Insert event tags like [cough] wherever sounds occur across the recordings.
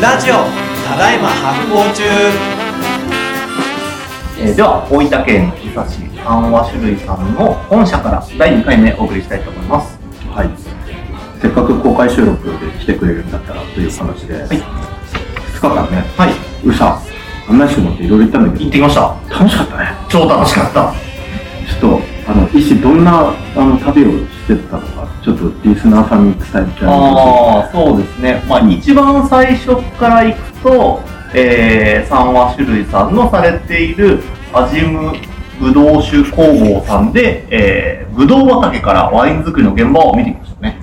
ラジオただいま発行中。えーでは大分県伊佐市三和種類さんの本社から第2回目お送りしたいと思います。はい。せっかく公開収録で来てくれるんだったらという話で、い。2日間ね、はい。宇佐、案内してもらっていろいろ行ったんだけど、行ってきました。楽しかったね。超楽しかった。ちょっと、あの、医師どんなあの旅をしてたのか、ちょっとリスナーさんに伝えてあげてああそうですね。まあ一番最初から行くと、えー、三和種類さんのされているアジムぶどう酒工房さんで、えー、ぶどう畑からワイン作りの現場を見てきましたね。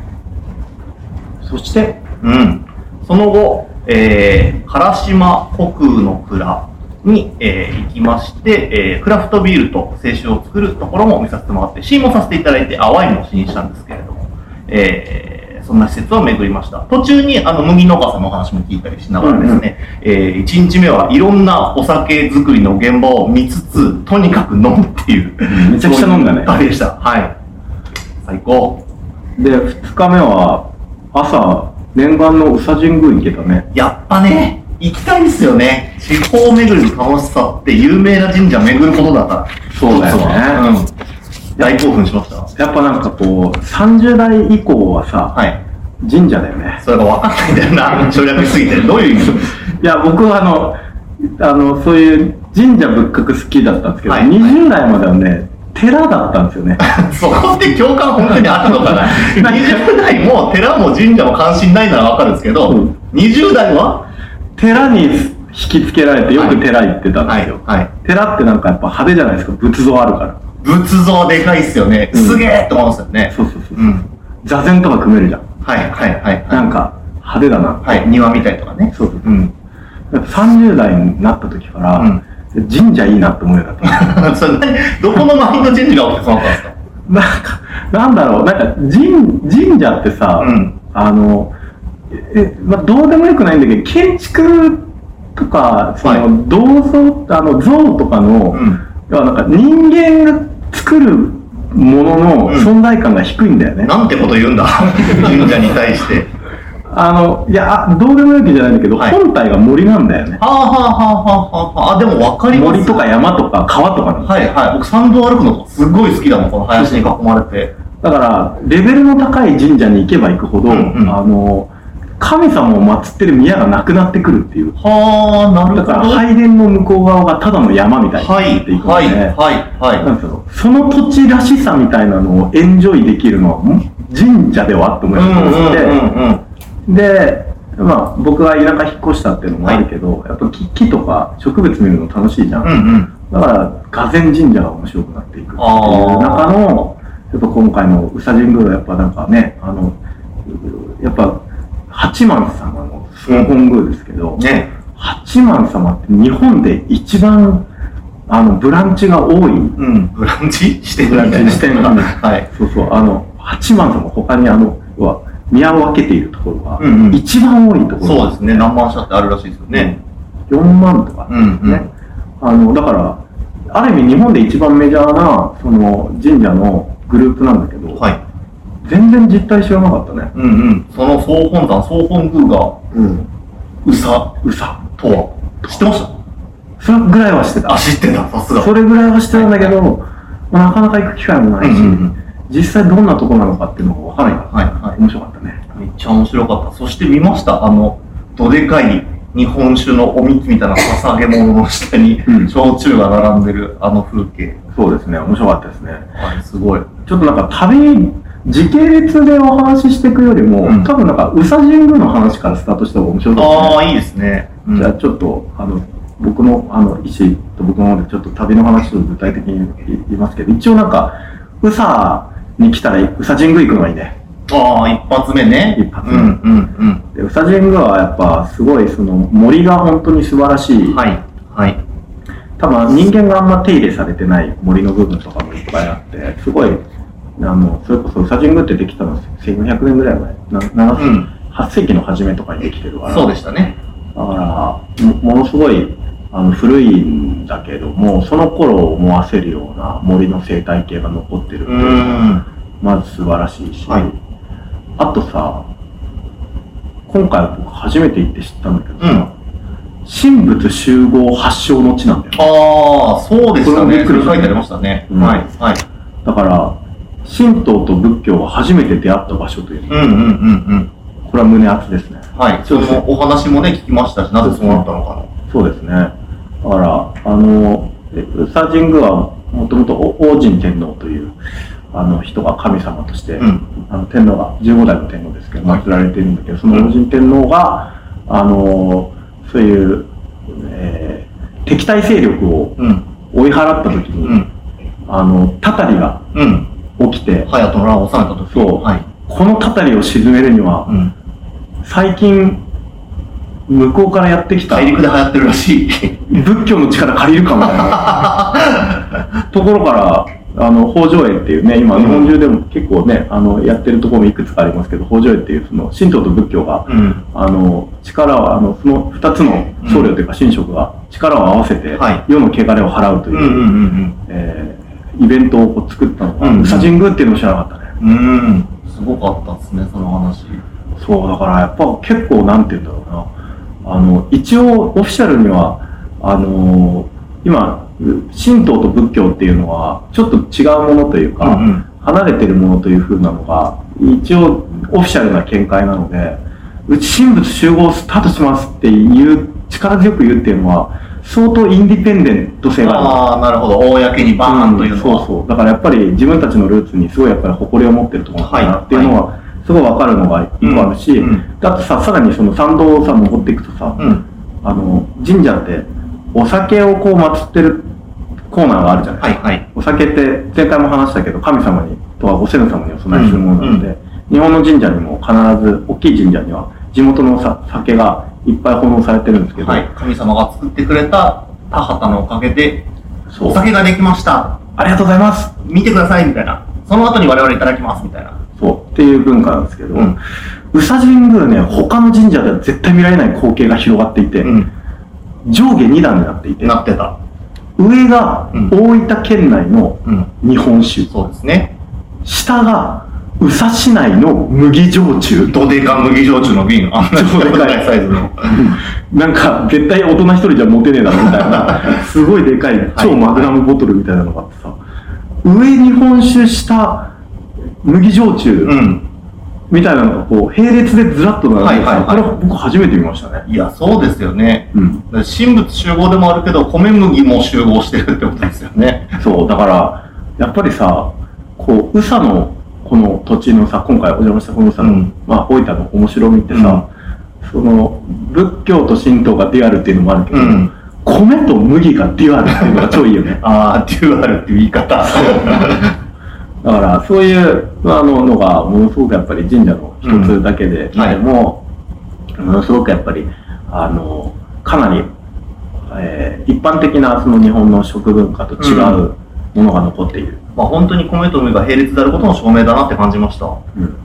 そして、うん、その後、えー、唐島虚空の蔵に、えー行きまして、えークラフトビールと清酒を作るところも見させてもらって、試飲もさせていただいて、あ、ワインも試飲したんですけえーそんな施設を巡りました。途中に、あの、麦農家さんのお話も聞いたりしながらですね、えー1日目はいろんなお酒作りの現場を見つつ、とにかく飲むっていう。めちゃくちゃ飲んだねそういう旅でした。はい。最高。で、2日目は、朝、念願の宇佐神宮行けたね。やっぱね、行きたいですよね。地方巡りの楽しさって有名な神社巡ることだから。そうだよねうん。大興奮しました？やっぱなんかこう、30代以降はさ、はい。神社だよね。それが分かんないんだよな。[laughs] 省略しすぎて。どういう意味？いや、僕はあの、あの、そういう神社仏閣好きだったんですけど、はい20代まではね、寺だったんですよね。[laughs] そこって共感本当にあるのかな [laughs] ?20 代も寺も神社も関心ないなら分かるんですけど、うん20代は？寺に引きつけられてよく寺行ってたんですよ。はい。寺ってなんかやっぱ派手じゃないですか、仏像あるから。仏像でかいっすよね。うんすげえって思いますよね。そうそうそう。うん。座禅とか組めるじゃん。はいはいはい。なんか派手だな。はい、庭見たりとかね。そうそううん。やっぱ30代になった時から、うん神社いいなって思うようになった。[laughs] それ何？どこのマインドチェンジが起きてそうなったんですか？[laughs] なんか、なんだろう、なんか神神社ってさ、うんあの、え、まあ、どうでもよくないんだけど、建築とか、その、はい銅像、あの、像とかの、うん要はなんか人間が作るもののうん存在感が低いんだよね。なんてこと言うんだ [laughs] 神社に対して。あの、いや、あどうでもよくじゃないんだけど、はい本体が森なんだよね。はあはあはあはあはあ。あ、でも分かります。森とか山とか川とかの。はいはい。僕山道歩くのすっごい好きだもん、この林に囲まれて。だから、レベルの高い神社に行けば行くほど、うんうんあの、神様を祀ってる宮がなくなってくるっていう。はあ、なるだから、ほど。拝殿の向こう側がただの山みたいにはいなっていくのはいで、はいはなんですよその土地らしさみたいなのをエンジョイできるのは、ん神社ではとい。思いうんうんって、うんうん。で、まあ、僕は田舎引っ越したっていうのもあるけど、やっぱ木木とか植物見るの楽しいじゃん。うんうん。だから、俄然神社が面白くなっていくっていう中の、やっぱ今回の宇佐神宮はやっぱなんかね、あの、やっぱ、八幡様の総本宮ですけど、ね。八幡様って日本で一番、あの、ブランチが多い、うん。ブランチしてるブランみたいな。チ視点が、はい。そうそう、あの、八幡様他にあの、要は宮を分けているところが、うんうん一番多いところそうですね。何万社ってあるらしいですよね。4万とか、うんうんね。あの、だから、ある意味日本で一番メジャーな、その、神社のグループなんだけど、はい。全然実態知らなかったね。うんうん。その総本山、総本宮が、うん。宇佐うさ。とは、知ってました？それぐらいはしてたあ、。知ってた。さすが。それぐらいはしてたんだけど、まあなかなか行く機会もないし、うんうんうん実際どんなとこなのかっていうのがわからないから、はいはい面白かったね。めっちゃ面白かった。そして見ました。あの、どでかい日本酒のおみつみたいな捧げ物の下にうん焼酎が並んでるあの風景。そうですね、面白かったですね。はい、すごい。ちょっとなんか旅、時系列でお話ししていくよりも、うん多分なんか宇佐神宮の話からスタートした方が面白かったですね。ああ、いいですね。うんじゃあちょっと、あの、僕の、あの、医師と僕の方でちょっと旅の話を具体的に言いますけど、一応なんか、宇佐に来たら宇佐神宮行くのがいいね。ああ、一発目ね。一発目うんうんで、宇佐神宮はやっぱすごいその森が本当に素晴らしい。うん。はい。はい。多分人間があんま手入れされてない森の部分とかもいっぱいあって、すごい、あの、それこそ宇佐神宮ってできたの1400年ぐらい前、な7うん。8世紀の初めとかにできてるから。そうでしたね。だから、もものすごいあの古いんだけども、その頃を思わせるような森の生態系が残ってるってういうのがん。まず素晴らしいし、はいあとさ、今回僕初めて行って知ったんだけどさ、うん神仏集合発祥の地なんだよ。ああ、そうでしたね。これもびっくり書いてありましたね。うんはい。はい。だから、神道と仏教が初めて出会った場所という、うんうんうんうん。これは胸熱ですね。はい。そのお話もね、聞きましたし、なぜそうなったのかそうですね。だから、あの、え宇佐神宮はもともと王神天皇という、あの人が神様として、うんあの天皇が、15代の天皇ですけど、はい祀られているんだけど、その王神天皇が、あの、そういう、えー敵対勢力を。追い払った時に、うん。あの、たたりがうん。起きて、隼人の乱を収めた時そうはい。このたたりを鎮めるには、うん。最近、向こうからやってきた大陸で流行ってるらしい。仏教の力借りるかみたいな [laughs] ところから、あの、北条絵っていうね、今うん日本中でも結構ね、あの、やってるところもいくつかありますけど、北条絵っていうその、神道と仏教が、うん。あの、力を、あの、その二つの僧侶というか神職が力を合わせてはい、世の汚れを払うという、うんうんうんえーイベントをこう作ったのが、うん宇佐神宮っていうのも知らなかったね。うん。うん。すごかったですね、その話。そう、だからやっぱ結構なんて言うんだろうな。あの、一応オフィシャルには、あの今、神道と仏教っていうのは、ちょっと違うものというか、うんうん離れてるものという風なのが、一応オフィシャルな見解なので、うち神仏集合スタートしますっていう、力強く言うっていうのは、相当インディペンデント性がある。ああ、なるほど。公にバーンというのは。そうそう。だからやっぱり自分たちのルーツにすごいやっぱり誇りを持ってるところだなっていうのは、すごいわかるのが一個あるし、うんうんだってさ、さらにその参道をさ、登っていくとさ、うん。あの、神社って、お酒をこう祀ってるコーナーがあるじゃないはいはい。お酒って、前回も話したけど、神様に、とはご先祖様にお供えするものなので、うん日本の神社にも必ず、大きい神社には、地元のさ酒がいっぱい奉納されてるんですけど、はい。神様が作ってくれた田畑のおかげで、お酒ができました。ありがとうございます見てください、みたいな。その後に我々いただきます、みたいな。そう、っていう文化なんですけど、うん宇佐神宮ね、他の神社では絶対見られない光景が広がっていて、うん。上下2段になっていて、なってた。上がうん大分県内のうん。日本酒、そうですね。下が宇佐市内の麦焼酎、ドデカ麦焼酎の瓶、あんな超でかいサイズの。なんか絶対大人一人じゃ持てねえだろみたいな、すごいでかい超マグナムボトルみたいなのがあってさ、上日本酒、下麦焼酎うん。みたいなのがこう並列でずらっと並んではいはいはいさ、これは僕初めて見ましたね。いや、そうですよね。うん。神仏集合でもあるけど、米麦も集合してるってことですよね。そう、だから、やっぱりさ、こう、宇佐の、この土地のさ、今回お邪魔したこのさ、うん。まあ、大分の面白みってさ、その、仏教と神道がデュアルっていうのもあるけど、うん。米と麦がデュアルっていうのが超いいよね。[laughs] ああ、デュアルっていう言い方。[laughs] だから、そういう、あの、のが、ものすごくやっぱり神社の一つだけで、うん。はい。でも、ものすごくやっぱり、あの、かなり、えー一般的なその日本の食文化と違うものが残っている。まあ本当に米と麦が並列であることの証明だなって感じました。うん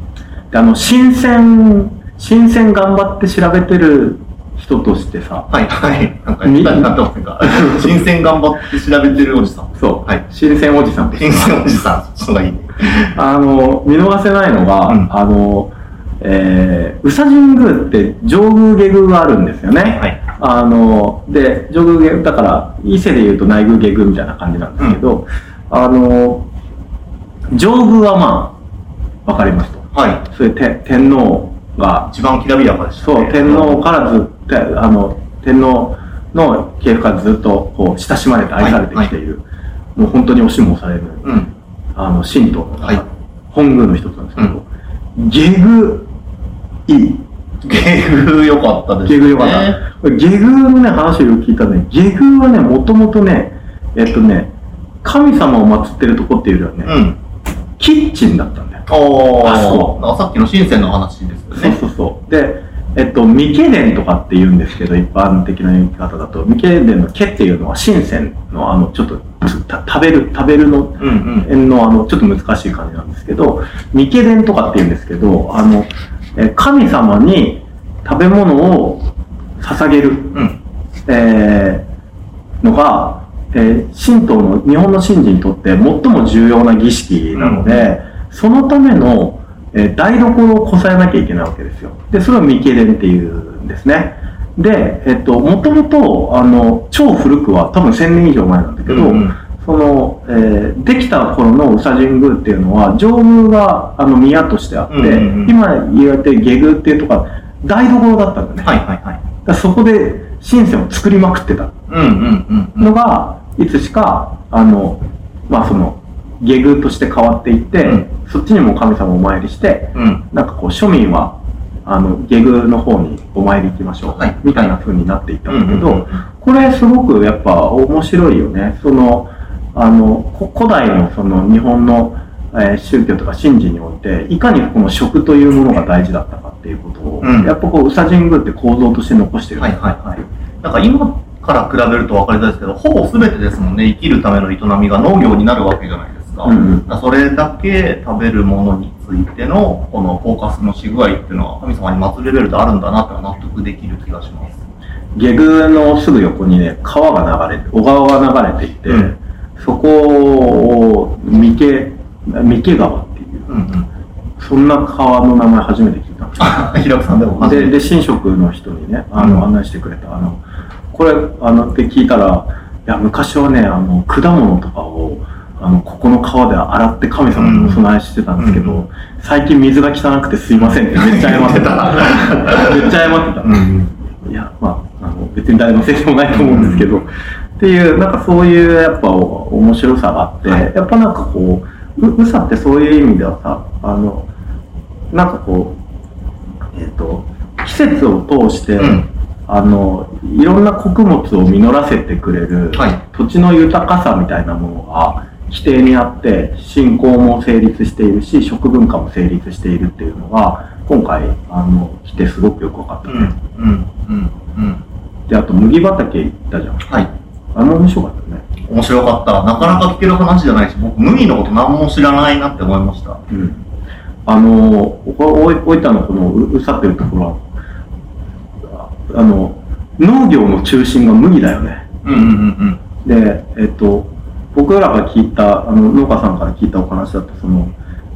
であの、新鮮、新鮮頑張って調べてる人としてさ、はいはい。なんか、み下手になってませんか [laughs] 新鮮頑張って調べてるおじさん。そう、はい新鮮おじさん新鮮おじさん、そっちのがいいね。あの、見逃せないのが、うんあの、えー、宇佐神宮って上宮下宮があるんですよね。はい。あの、で、上宮だから、伊勢で言うと内宮下宮みたいな感じなんですけど、あの、上宮はまあ、わかりますと。はい。それて天皇が一番きらびやかでしたそう、ね。天皇からずっと、あの、天皇の系譜からずっと、こう、親しまれて愛されてきている、もう本当に押しも押される、うん。あの、神道の、はい本宮の一つなんですけど、下宮、いい。下宮良かったですね。下宮よかった。これ下宮のね、話を聞いたね、下宮はね、もともとね、えっとね、神様を祀ってるとこっていうよりはね、うん。キッチンだったんだよ。おあそー。さっきの深センの話ですよね。そうそうそう。で、えっと、未経伝とかって言うんですけど、一般的な言い方だと、未経伝の毛っていうのは、新鮮の、あの、ちょっと、た食べる、食べるの、うんうん。の、あの、ちょっと難しい感じなんですけど、未経伝とかって言うんですけど、あの、え神様に食べ物を捧げる、うん。えーのが、えー神道の、日本の神事にとって最も重要な儀式なので、そのための、えー台所をこさえなきゃいけないわけですよ。で、それをミケレンっていうんですね。で、えっと、もともと、あの、超古くは多分1000年以上前なんだけど、うんうんその、えーできた頃の宇佐神宮っていうのは、上宮があの宮としてあって、うんうんうん今言われて下宮っていうとこは台所だったんだね。はいはいはい。だそこで神仙を作りまくってたうんうんうんうん。のが、いつしか、あの、まあその、下宮として変わっていって、うんそっちにも神様をお参りして、うん。なんかこう庶民は、あの、下宮の方にお参り行きましょう、はいみたいな風になっていったんだけど、うんうんうんこれすごくやっぱ面白いよね。その、あの、こ古代のその日本の、えー宗教とか神事において、いかにこの食というものが大事だったかっていうことを、うんやっぱこう、宇佐神宮って構造として残してる。はいはいはい。なんか今から比べると分かりづらいですけど、ほぼ全てですもんね、生きるための営みが農業になるわけじゃないですか。うんうんだからそれだけ食べるものについての、このフォーカスのし具合っていうのは、神様に祭るレベルであるんだなって納得できる気がします。下宮のすぐ横にね、川が流れて、小川が流れていて、うんそこを三毛、三毛川っていう、うんうん。そんな川の名前初めて聞いたんです平子さんでもで、てで、神職の人にね、あうんの、案内してくれた。あの、これ、あの、って聞いたら、いや、昔はね、あの、果物とかを、あの、ここの川で洗って神様にお供えしてたんですけど、うん最近水が汚くてすいませんってめっちゃ謝ってた。めっちゃ謝ってた。うんいや、まあ、あの、別に誰のせいでもないと思うんですけど、っていう、なんかそういう、やっぱ、お面白さがあって、はいやっぱなんかこう、う、うさってそういう意味ではさ、あの、なんかこう、えっ、と、季節を通して、うんあの、いろんな穀物を実らせてくれる、はい土地の豊かさみたいなものが規定にあって、信仰も成立しているし、食文化も成立しているっていうのが、今回、あの、来てすごくよく分かったね。うんうんうんうん。で、あと麦畑行ったじゃん。はい。あの面白かったね。面白かった。なかなか聞ける話じゃないし、僕、麦のこと何も知らないなって思いました。うん。あの、おおい大分のこのううさってるところは、ああの、農業の中心が麦だよね。うんうんうんで、えっと、僕らが聞いた、あの、農家さんから聞いたお話だと、その、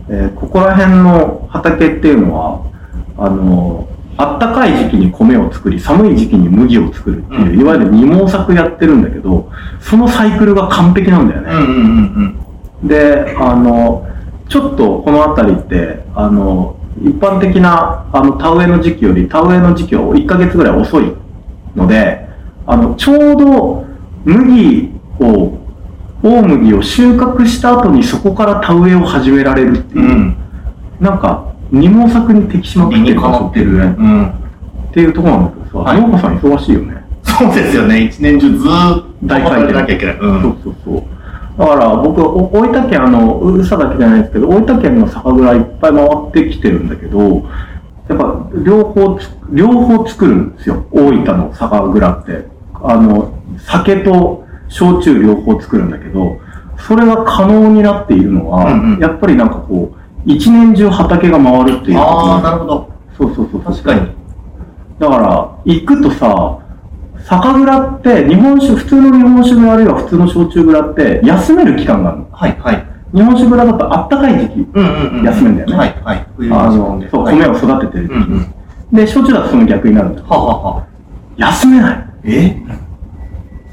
えーここら辺の畑っていうのは、あの、あったかい時期に米を作り、寒い時期に麦を作るっていう、うんいわゆる二毛作やってるんだけど、そのサイクルが完璧なんだよね。うん。うんうんうんで、あの、ちょっとこの辺りって、あの、一般的な、あの、田植えの時期より、田植えの時期は1ヶ月ぐらい遅いので、あの、ちょうど麦を、大麦を収穫した後にそこから田植えを始められるっていう、うん。うん。なんか、二毛作に適しまくってるかなってる。ね。うん。っていうところなんだけどさ、はい農家さん忙しいよね。そうですよね。一年中ずーっと大回転なきゃいけない。う。そうんそうそう。だから僕、お大分県、あの、う宇佐だけじゃないですけど、大分県の酒蔵いっぱい回ってきてるんだけど、やっぱ両方つ、両方作るんですよ。大分の酒蔵って。あの、酒と焼酎両方作るんだけど、それが可能になっているのは、うんうんやっぱりなんかこう、一年中畑が回るっていうああ、なるほど。そうそうそう。確かに。だから、行くとさ、酒蔵って、日本酒、普通の日本酒蔵あるいは普通の焼酎蔵って、休める期間があるの。はいはい。日本酒蔵だとあったかい時期。うんうんうん。休めんだよねはいはい。冬あのそう、はい米を育ててる時期。う。で、焼酎だとその逆になるんだよ。ははは。休めない。え？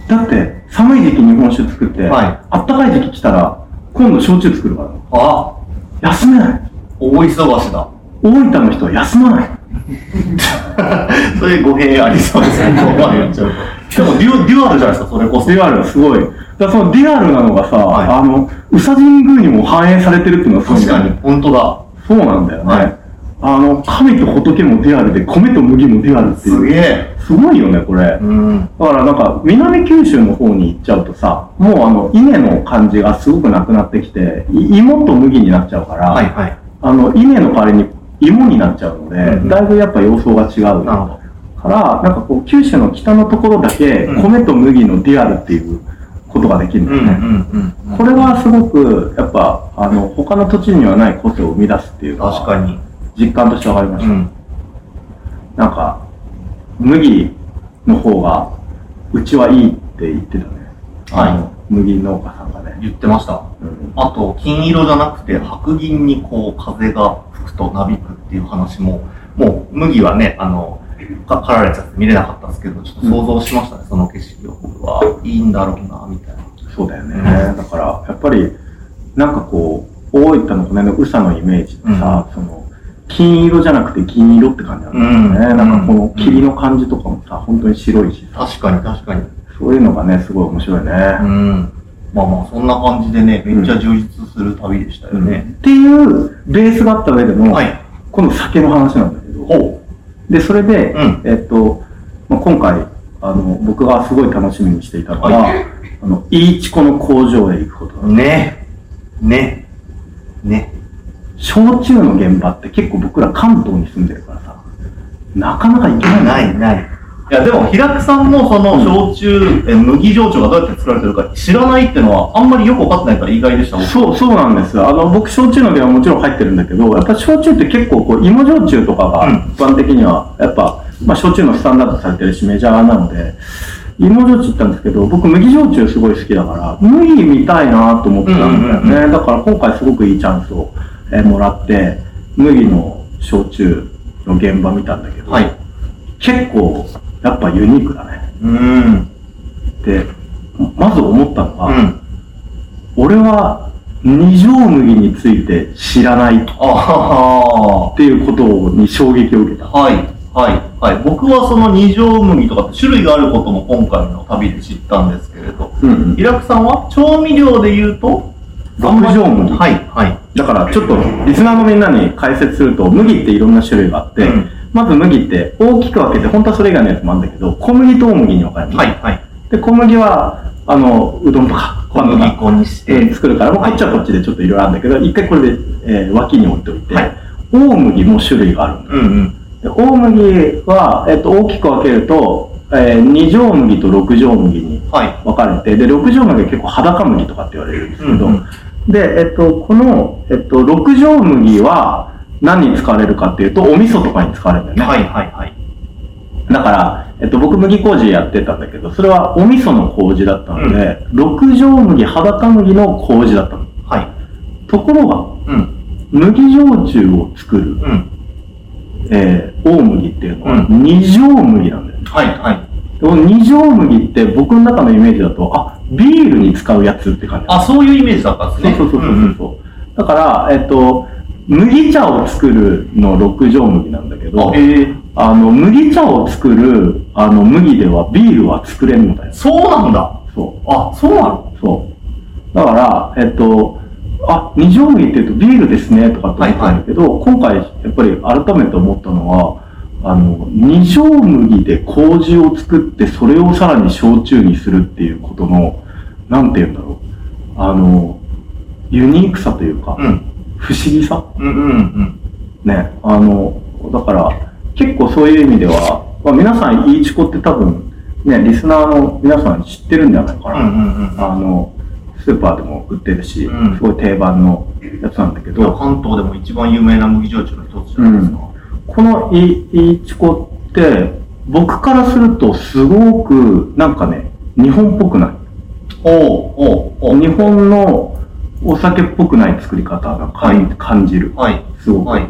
だって、寒い時期日本酒作って、はいあったかい時期来たら、今度焼酎作るから。あ、休めない。大忙しだ。大分の人は休まない。[laughs] そういう語弊ありそうですね。ここまで言っちゃうと。でもデュ、デュアルじゃないですか、それこそ。デュアルすごい。だそのデュアルなのがさ、はいあの、宇佐神宮にも反映されてるっていうのは確かに、本当だ。そうなんだよね。はいあの、神と仏もデュアルで、米と麦もデュアルっていう。すげえ。すごいよね、これ。うん。だからなんか、南九州の方に行っちゃうとさ、もうあの、稲の感じがすごくなくなってきて、い芋と麦になっちゃうから、はいはい。あの、稲の代わりに芋になっちゃうので、うんだいぶやっぱ様相が違う。なるほど。から、なんかこう、九州の北のところだけ、うん米と麦のデュアルっていうことができるんだよね。うんうんうん。これはすごく、やっぱ、あの、他の土地にはない個性を生み出すっていうのは確かに。実感として分かりました。うん。なんか、麦の方が、うちはいいって言ってたね。はい麦農家さんがね。言ってました。うんあと、金色じゃなくて白銀にこう風が吹くとなびくっていう話も、もう麦はね、あの、か刈られちゃって見れなかったんですけど、ちょっと想像しましたね、その景色を。うわいいんだろうな、みたいな。そうだよね。だから、やっぱり、なんかこう、大分のこの辺の宇佐のイメージってさ、その、金色じゃなくて銀色って感じなんだよね。うんなんかこの霧の感じとかもさ、本当に白いしさ、確かに確かに。そういうのがね、すごい面白いね。うん。まあまあ、そんな感じでね、めっちゃ充実する旅でしたよっね。ていうベースがあった上での、はい。今度酒の話なんだけど、ほで、それで、うんえっと、まあ、今回、あの、僕がすごい楽しみにしていたのが、はいあの、いいちこの工場へ行くことだう。ね。ね。ね。焼酎の現場って結構僕ら関東に住んでるからさ、なかなか行けないない、ない。いや、でも、平久さんもその、焼酎、え麦焼酎がどうやって作られてるか知らないっていうのは、あんまりよく分かってないから意外でした。僕そう、そうなんですよ。あの、僕、焼酎の現場はもちろん入ってるんだけど、やっぱ焼酎って結構こう、芋焼酎とかがうん一般的には、やっぱ、まあ、焼酎のスタンダードされてるし、メジャーなので、芋焼酎って言ったんですけど、僕、麦焼酎すごい好きだから、麦見たいなと思ってたんだよね。うんうんだから今回すごくいいチャンスを、えーもらって、麦の焼酎の現場見たんだけど、はい。結構、やっぱユニークだね。うーん。で、まず思ったのは、うん。俺は二条麦について知らないっあていうことに衝撃を受けた。あ。はい。はい。はい。僕はその二条麦とかって種類があることも今回の旅で知ったんですけれど、うん平久さんは調味料で言うと、六条麦はい。はい。だからちょっとリスナーのみんなに解説すると、麦っていろんな種類があって、うんまず麦って大きく分けて、本当はそれ以外のやつもあるんだけど、小麦と大麦に分かれるの。はい。はい。で、小麦は、あの、うどんとか、小パンとか、麦粉にして、作るから、もうはいこっちはこっちでちょっといろいろあるんだけど、一回これで、えー脇に置いておいて、はい大麦も種類があるんだようんうん。で大麦は、えっと、大きく分けると、えー、二条麦と六条麦にはい。分かれて、で、六条麦は結構裸麦とかって言われるんですけど、うんうんで、えっと、この、えっと、六条麦は何に使われるかっていうと、お味噌とかに使われるんだよね。はい。はい。はい。だから、えっと、僕麦麹やってたんだけど、それはお味噌の麹だったので、六条麦、裸麦の麹だったの。はい。ところが、うん。麦焼酎を作る、うん。えー、大麦っていうのはう二条麦なんだよね。はい。はい。でこの二条麦って僕の中のイメージだと、あ、ビールに使うやつって感じ。あ、そういうイメージだったんですね。そうそうそうそううんそう。だから、えっと、麦茶を作るの六条麦なんだけどえ。あの、麦茶を作る、あの、麦ではビールは作れんのだよ。そうなんだ。そう。あ、そうなの？そう。だから、えっと、あ、二条麦って言うとビールですねとかって思ったんだけど、今回やっぱり改めて思ったのは、あの、二条麦で麹を作って、それをさらに焼酎にするっていうことの、なんて言うんだろう。あの、ユニークさというか、うん。不思議さうんうんうん。ね。あの、だから、結構そういう意味では、まあ、皆さん、イーチコって多分、ね、リスナーの皆さん知ってるんじゃないかな。うんうんうん。あの、スーパーでも売ってるし、うんすごい定番のやつなんだけど、関東でも一番有名な麦焼酎の一つじゃないですか。このイイチコって、僕からするとすごく、なんかね、日本っぽくない。おうお日本のお酒っぽくない作り方が感,、はい感じる。はい。すごく。はい。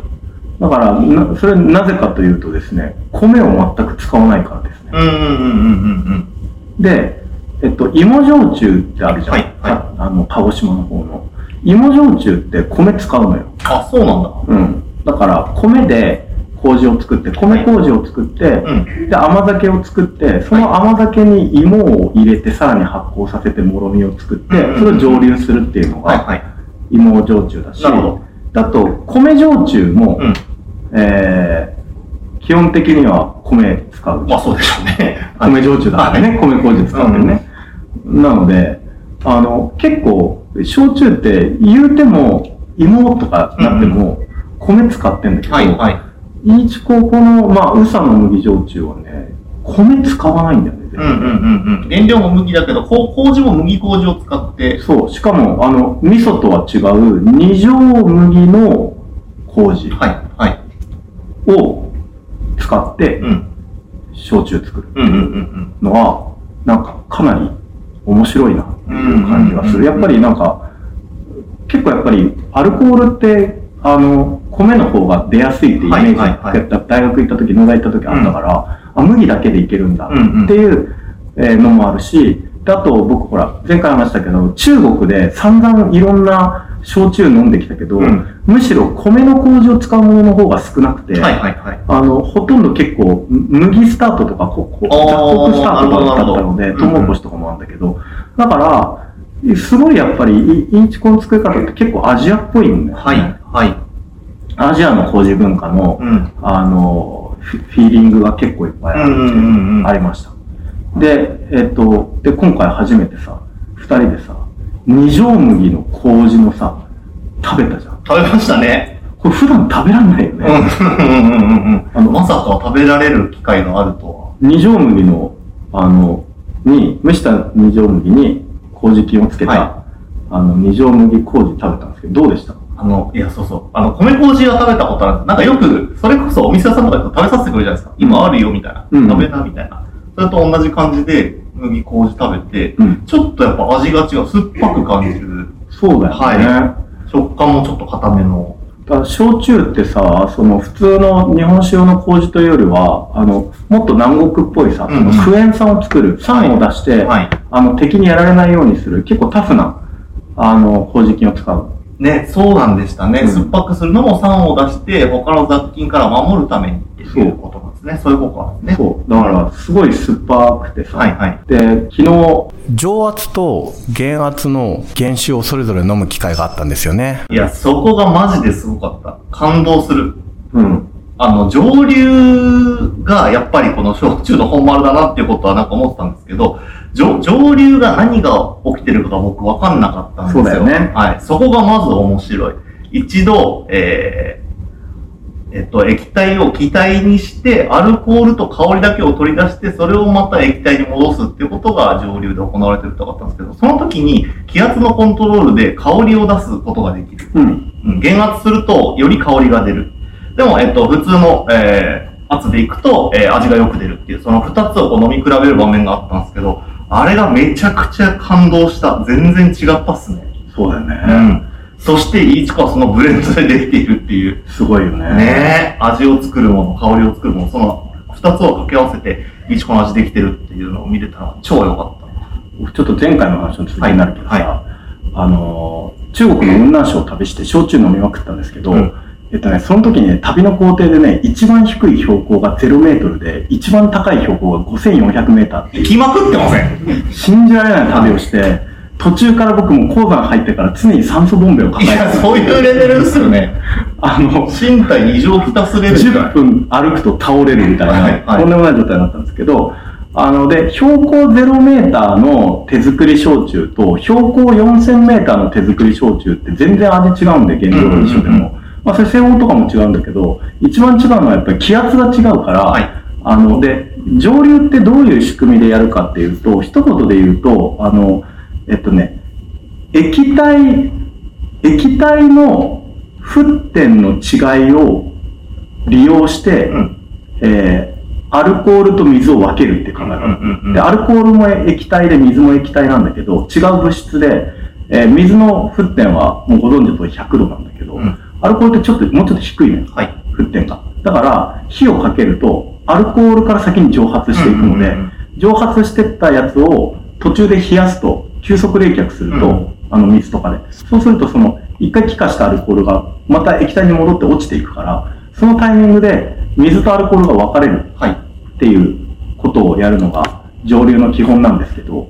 だからな、それなぜかというとですね、米を全く使わないからですね。うんうんうんうんうんで、えっと、芋焼酎ってあるじゃん。はいはいああの、鹿児島の方の。芋焼酎って米使うのよ。あ、そうなんだ。うん。だから、米で麹を作って、米麹を作って、うん。で、甘酒を作って、その甘酒に芋を入れて、さらに発酵させて、もろみを作ってうんうん、それを蒸留するっていうのが、はいはい。芋焼酎だし、なるほどあと、米焼酎も、うん。えー、基本的には米使う。まあそうでしょうね。米焼酎だからね、米麹使うんだよね。なので、あの、結構、焼酎って言うても、芋とかなっても、米使ってんだけど、はいはい。いちここの、まあ、宇佐の麦焼酎はね、米使わないんだよね、うんうんうんうん。原料も麦だけど、こう麹も麦麹を使って、そう、しかも、あの、味噌とは違う、二条麦の麹はいはい。を使ってう、ん。焼酎作るうんうんうんのは、なんか、かなり面白いな、うん。うん感じがする。やっぱりなんか、結構やっぱりアルコールって、あの、米の方が出やすいってイメージはいはいはいが大学行った時、野田行った時あったから、あ、麦だけでいけるんだうんうんっていうえーのもあるし、であと僕ほら、前回話したけど、中国で散々いろんな焼酎飲んできたけど、うんむしろ米の麹を使うものの方が少なくて、はいはいはい。あの、ほとんど結構、む麦スタートとか、ここ雑穀スタートとかだったので、トウモロコシとかもあるんだけど、だから、すごいやっぱり、いインチコの作り方って結構アジアっぽいんだよね。はいはい。アジアの麹文化の、うん。あの、フィーリングが結構いっぱいあるうんうんうんうんありました。で、えっと、で、今回初めてさ、二人でさ、二条麦の麹のさ、食べたじゃん。食べましたね。これ普段食べらんないようん。ね。うんうんうんうんあのまさか食べられる機会があると二条麦の、あの、に、蒸した二条麦に麹菌をつけた、はあの、二条麦麹食べたんですけど、どうでした？は。あの、いや、そうそう。あの、米麹は食べたことあるなんかよく、それこそお店屋さんとかで食べさせてくれるじゃないですか。今あるよ、みたいな。うん食べな、みたいな。それと同じ感じで、麦麹食べて、うん。ちょっとやっぱ味が違う。酸っぱく感じる。そうだよね。は食感もちょっと硬めの。だ焼酎ってさ、その普通の日本酒用の麹というよりは、あの、もっと南国っぽいさ、そうのクエン酸を作る、酸を出して、はい。あの、敵にやられないようにする、結構タフな、あの、麹菌を使う。ね、そうなんでしたね。うん酸っぱくするのも酸を出して、他の雑菌から守るためにっていうことなんですね。そういうことなんですね。そう。だから、すごい酸っぱくてさ、はいはい。で、昨日、上圧と減圧の原酒をそれぞれ飲む機会があったんですよね。いや、そこがマジですごかった。感動する。うん。あの、上流がやっぱりこの焼酎の本丸だなっていうことはなんか思ってたんですけど、上上流が何が起きてるかが僕分かんなかったんですよ。そうだよねはい。そこがまず面白い。一度、えー、えっと、液体を気体にして、アルコールと香りだけを取り出して、それをまた液体に戻すっていうことが上流で行われてるって分かったんですけど、その時に気圧のコントロールで香りを出すことができる。うん。うん減圧すると、より香りが出る。でも、えっと、普通の、えー、圧でいくと、えー味がよく出るっていう、その二つをこう飲み比べる場面があったんですけど、あれがめちゃくちゃ感動した。全然違ったっすね。そうだよね。うん。そして、いちこはそのブレンドでできているっていう。すごいよね。ねえ、味を作るもの、香りを作るもの、その二つを掛け合わせて、いちこの味できてるっていうのを見れたら超良かった。ちょっと前回の話の続きになるけどさ、はいあのー、中国の雲南省を旅して焼酎飲みまくったんですけど、うんえっとね、その時にね、旅の工程でね、一番低い標高が0メートルで、一番高い標高が5400メーターっていう、行きまくってません。信じられない旅をして、途中から僕も鉱山入ってから常に酸素ボンベを抱いや、えてそういうレベルですよね。[laughs] あの、身体異常きたすレベルじゃない10分歩くと倒れるみたいな、はいはい。とんでもない状態になったんですけど、あの、で、標高0メーターの手作り焼酎と、標高4000メーターの手作り焼酎って全然味違うんで、原料が一緒でうんうんも。まあ、それ製法とかも違うんだけど、一番違うのはやっぱり気圧が違うから、はい。あの、で、上流ってどういう仕組みでやるかっていうと、一言で言うと、あの、えっとね、液体、液体の沸点の違いを利用して、うん。えーアルコールと水を分けるって考え方、うんうんうんで、アルコールも液体で水も液体なんだけど、違う物質で、えー水の沸点はもうご存知の通り100度なんだけど、うんアルコールってちょっと、もうちょっと低いのよ。はい。沸点が。だから、火をかけると、アルコールから先に蒸発していくので、蒸発してったやつを途中で冷やすと、急速冷却すると、うんあの水とかで。そうすると、その、一回気化したアルコールが、また液体に戻って落ちていくから、そのタイミングで、水とアルコールが分かれるはい。っていうことをやるのが、上流の基本なんですけど、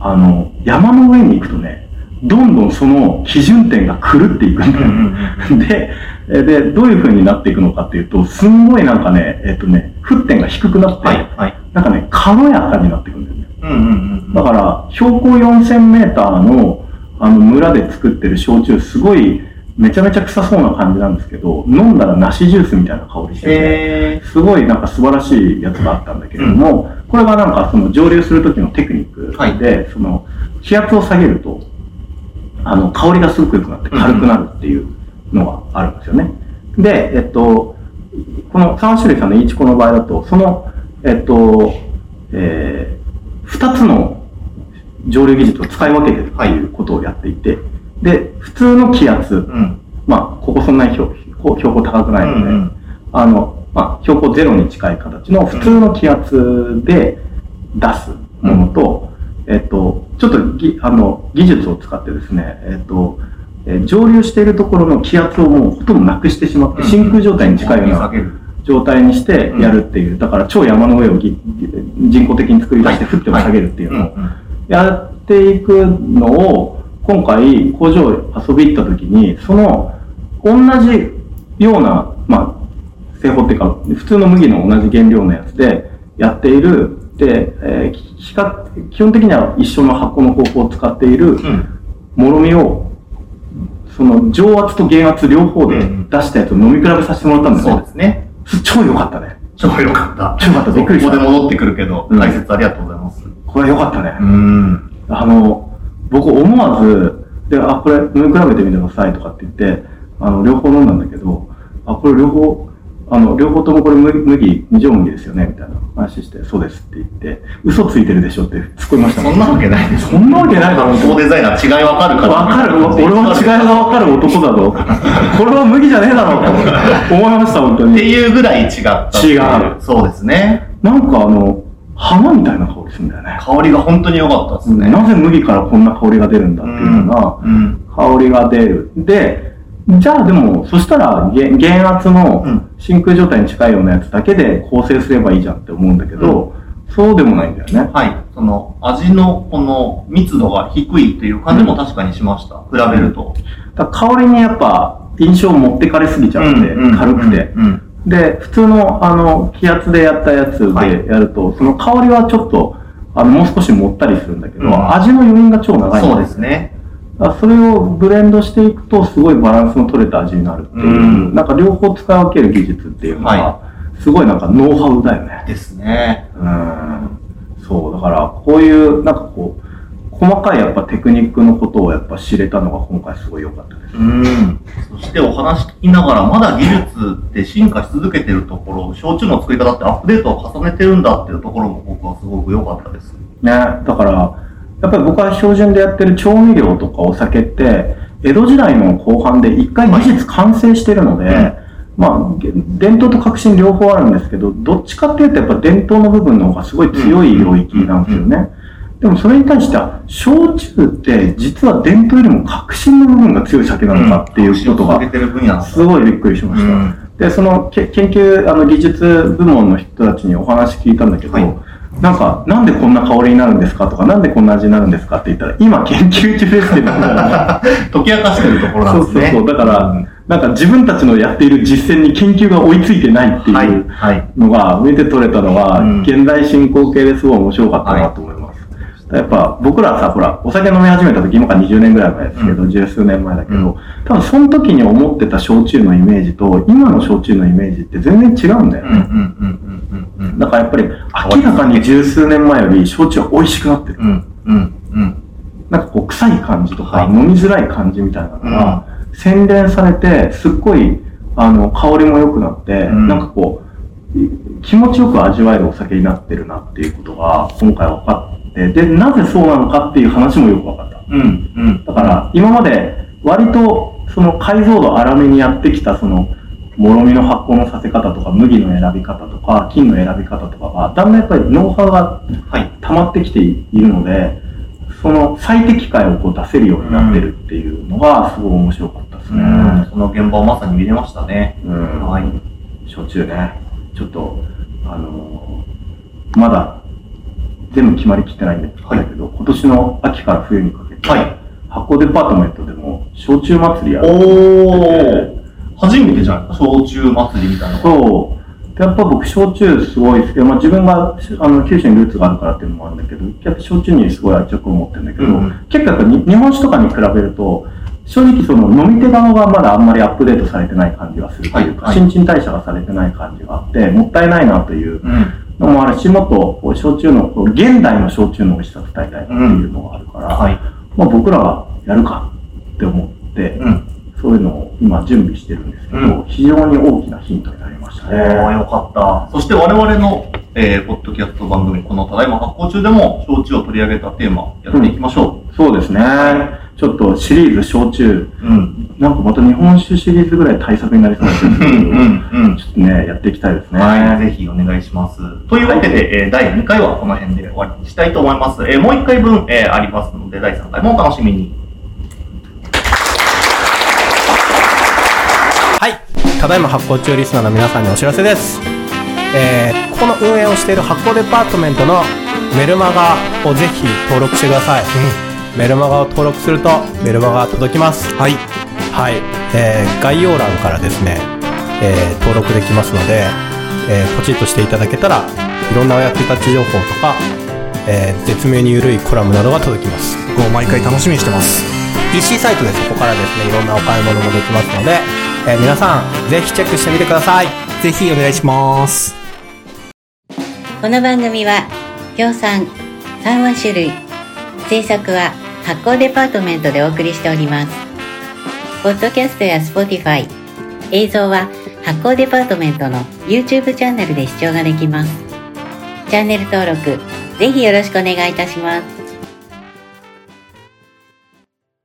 あの、山の上に行くとね、どんどんその基準点が狂っていくんだよ。で、えで、どういう風になっていくのかっていうと、すんごいなんかね、えっとね、沸点が低くなって、はい。はい。なんかね、軽やかになっていくんだよね。うんうんうん。だから、標高4000メーターの、あの、村で作ってる焼酎、すごい、めちゃめちゃ臭そうな感じなんですけど、飲んだら梨ジュースみたいな香りしてて、えすごいなんか素晴らしいやつがあったんだけれども、これがなんかその蒸留する時のテクニックで、はいその気圧を下げると、あの、香りがすごく良くなって軽くなるっていうのがあるんですよね。で、えっと、この3種類さんのイチコの場合だと、その、えっと、えー、2つの蒸留技術を使い分けてるっていうことをやっていて、で、普通の気圧、うん。まあ、ここそんなに標高高くないので、うんうんあの、まあ、標高ゼロに近い形の普通の気圧で出すものと、えっと、ちょっとぎあの技術を使ってですね、えっと、えー蒸留しているところの気圧をもうほとんどなくしてしまって、真空状態に近いような。状態にしてやるっていう、だから超山の上をぎ人工的に作り出して降っても下げるっていうのをやっていくのを、今回工場遊び行った時に、その同じような、まあ、製法っていうか、普通の麦の同じ原料のやつでやっている、で、えー基本的には一緒の発酵の方法を使っているうん。もろみを、その上圧と減圧両方で出したやつを飲み比べさせてもらったんですそうよ。ですね。超良かったね。超良かった。超良かったびっくりしたここで戻ってくるけど、うん解説ありがとうございます。これ良かったね。うん。あの、僕思わず、で、あ、これ飲み比べてみてくださいとかって言って、あの、両方飲んだんだけど、あ、これ両方、あの、両方ともこれ麦、麦二条麦ですよねみたいな話して、そうですって言って、嘘ついてるでしょって突っ込みましたもそんなわけないです。そんなわけないだろう発酵デザイナー違いわかるから。わかる [laughs] 俺は違いがわかる男だぞ。これは麦じゃねえだろって思いました、本当ってに。いうぐらい違った違うそうですね。なんかあの、花みたいな香りするんだよね。香りが本当に良かったですね。なぜ麦からこんな香りが出るんだっていうような、うん。香りが出る。で、じゃあでも、そしたら、げ減圧のうん真空状態に近いようなやつだけで構成すればいいじゃんって思うんだけど、そうでもないんだよね。はい。その、味のこの密度が低いという感じも確かにしました。比べると。だ香りにやっぱ印象を持ってかれすぎちゃって、軽くて。うん。で、普通のあの気圧でやったやつはいでやると、その香りはちょっと、あの、もう少しもったりするんだけど、うん味の余韻が超長いんそうですね。だからそれをブレンドしていくと、すごいバランスの取れた味になるっていう、うんなんか両方使い分ける技術っていうのはが、すごいなんかノウハウだよね。ですね。うん。そう、だからこういう、なんかこう、細かいやっぱテクニックのことをやっぱ知れたのが今回すごい良かったです。うん。そしてお話聞きながら、まだ技術って進化し続けてるところ、焼酎の作り方ってアップデートを重ねてるんだっていうところも僕はすごく良かったです。ね、だから、やっぱり僕は標準でやってる調味料とかお酒って、江戸時代の後半で一回技術完成してるので、うん。まあ、げ伝統と革新両方あるんですけど、どっちかっていうとやっぱ伝統の部分の方がすごい強い領域なんですよね。でもそれに対しては、焼酎って実は伝統よりも革新の部分が強い酒なのかっていうことがすごいびっくりしました。うん。で、そのけ研究、あの技術部門の人たちにお話聞いたんだけど、はいなんか、なんでこんな香りになるんですかとか、なんでこんな味になるんですかって言ったら、今研究中ですって言ったら、[laughs] 解き明かしてるところなんですね。そうそうそう。だから、なんか自分たちのやっている実践に研究が追いついてないってはいいうはいのが見て取れたのは、うん現代進行形ですごい面白かったなと思います。やっぱ僕らさ、ほら、お酒飲み始めた時、今から20年ぐらい前ですけど、う十数年前だけど、うん多分その時に思ってた焼酎のイメージと、今の焼酎のイメージって全然違うんだよね。うんうんうんうんうんうん。だからやっぱり明らかに十数年前より焼酎は美味しくなってる。うんうんうん。なんかこう臭い感じとか、はい飲みづらい感じみたいなのが、洗練されて、すっごい、あの、香りも良くなって、うんなんかこう、い気持ちよく味わえるお酒になってるなっていうことが今回分かって、で、なぜそうなのかっていう話もよく分かった。うんうん。だから、今まで割とその解像度粗めにやってきたその、もろみの発酵のさせ方とか、麦の選び方とか、金の選び方とかが、だんだんやっぱりノウハウがはい。溜まってきているので、その最適解をこう出せるようになってるっていうのがすごい面白かったですね。うん。その現場をまさに見れましたね。うんはい。焼酎ね。ちょっと、あのーまだ全部決まりきってないんだけど、今年の秋から冬にかけて、はい発酵デパートメントでも焼酎祭りやる。おー。初めてじゃないですか。焼酎祭りみたいな。そう。でやっぱ僕、焼酎すごい好きで、まあ、自分があの九州にルーツがあるからっていうのもあるんだけど、やっぱ焼酎にすごい愛着を持ってるんだけど、うん結構やっぱに日本酒とかに比べると、正直その飲み手側がまだあんまりアップデートされてない感じがするというか、はいはい新陳代謝がされてない感じがあって、もったいないなといううん。のもあるし、もっと焼酎の、現代の焼酎の美味しさを伝えたいなっていうのがあるから、はい。まあ僕らがやるかって思って、うん。そういうのを今準備してるんですけど、うん非常に大きなヒントになりましたね。よかった。そして我々のえー、ポッドキャスト番組、このただいま発行中でも、焼酎を取り上げたテーマ、やっていきましょそうですね。ちょっとシリーズ焼酎、う。うん。なんかまた日本酒シリーズぐらい対策になりそうですけど、うん、うん、うんちょっとね、やっていきたいですね。はい、ぜひお願いします。というわけで、えー第2回はこの辺で終わりにしたいと思います。えーもう1回分、えーありますので、第3回もお楽しみに。はい。ただいま発行中リスナーの皆さんにお知らせです。えー、ここの運営をしている発行デパートメントのメルマガをぜひ登録してください。メルマガを登録するとメルマガが届きます。はい。はい。えー、概要欄からですね、えー、登録できますので、えー、ポチッとしていただけたら、いろんなお役立ち情報とか、えー、絶妙に緩いコラムなどが届きます。毎回楽しみにしてます。EC サイトでそこからですね、いろんなお買い物もできますので、えー皆さん、ぜひチェックしてみてください。ぜひお願いします。この番組は、協賛、3話種類、制作は発行デパートメントでお送りしております。ポッドキャストや Spotify、映像は発行デパートメントの YouTube チャンネルで視聴ができます。チャンネル登録、ぜひよろしくお願いいたします。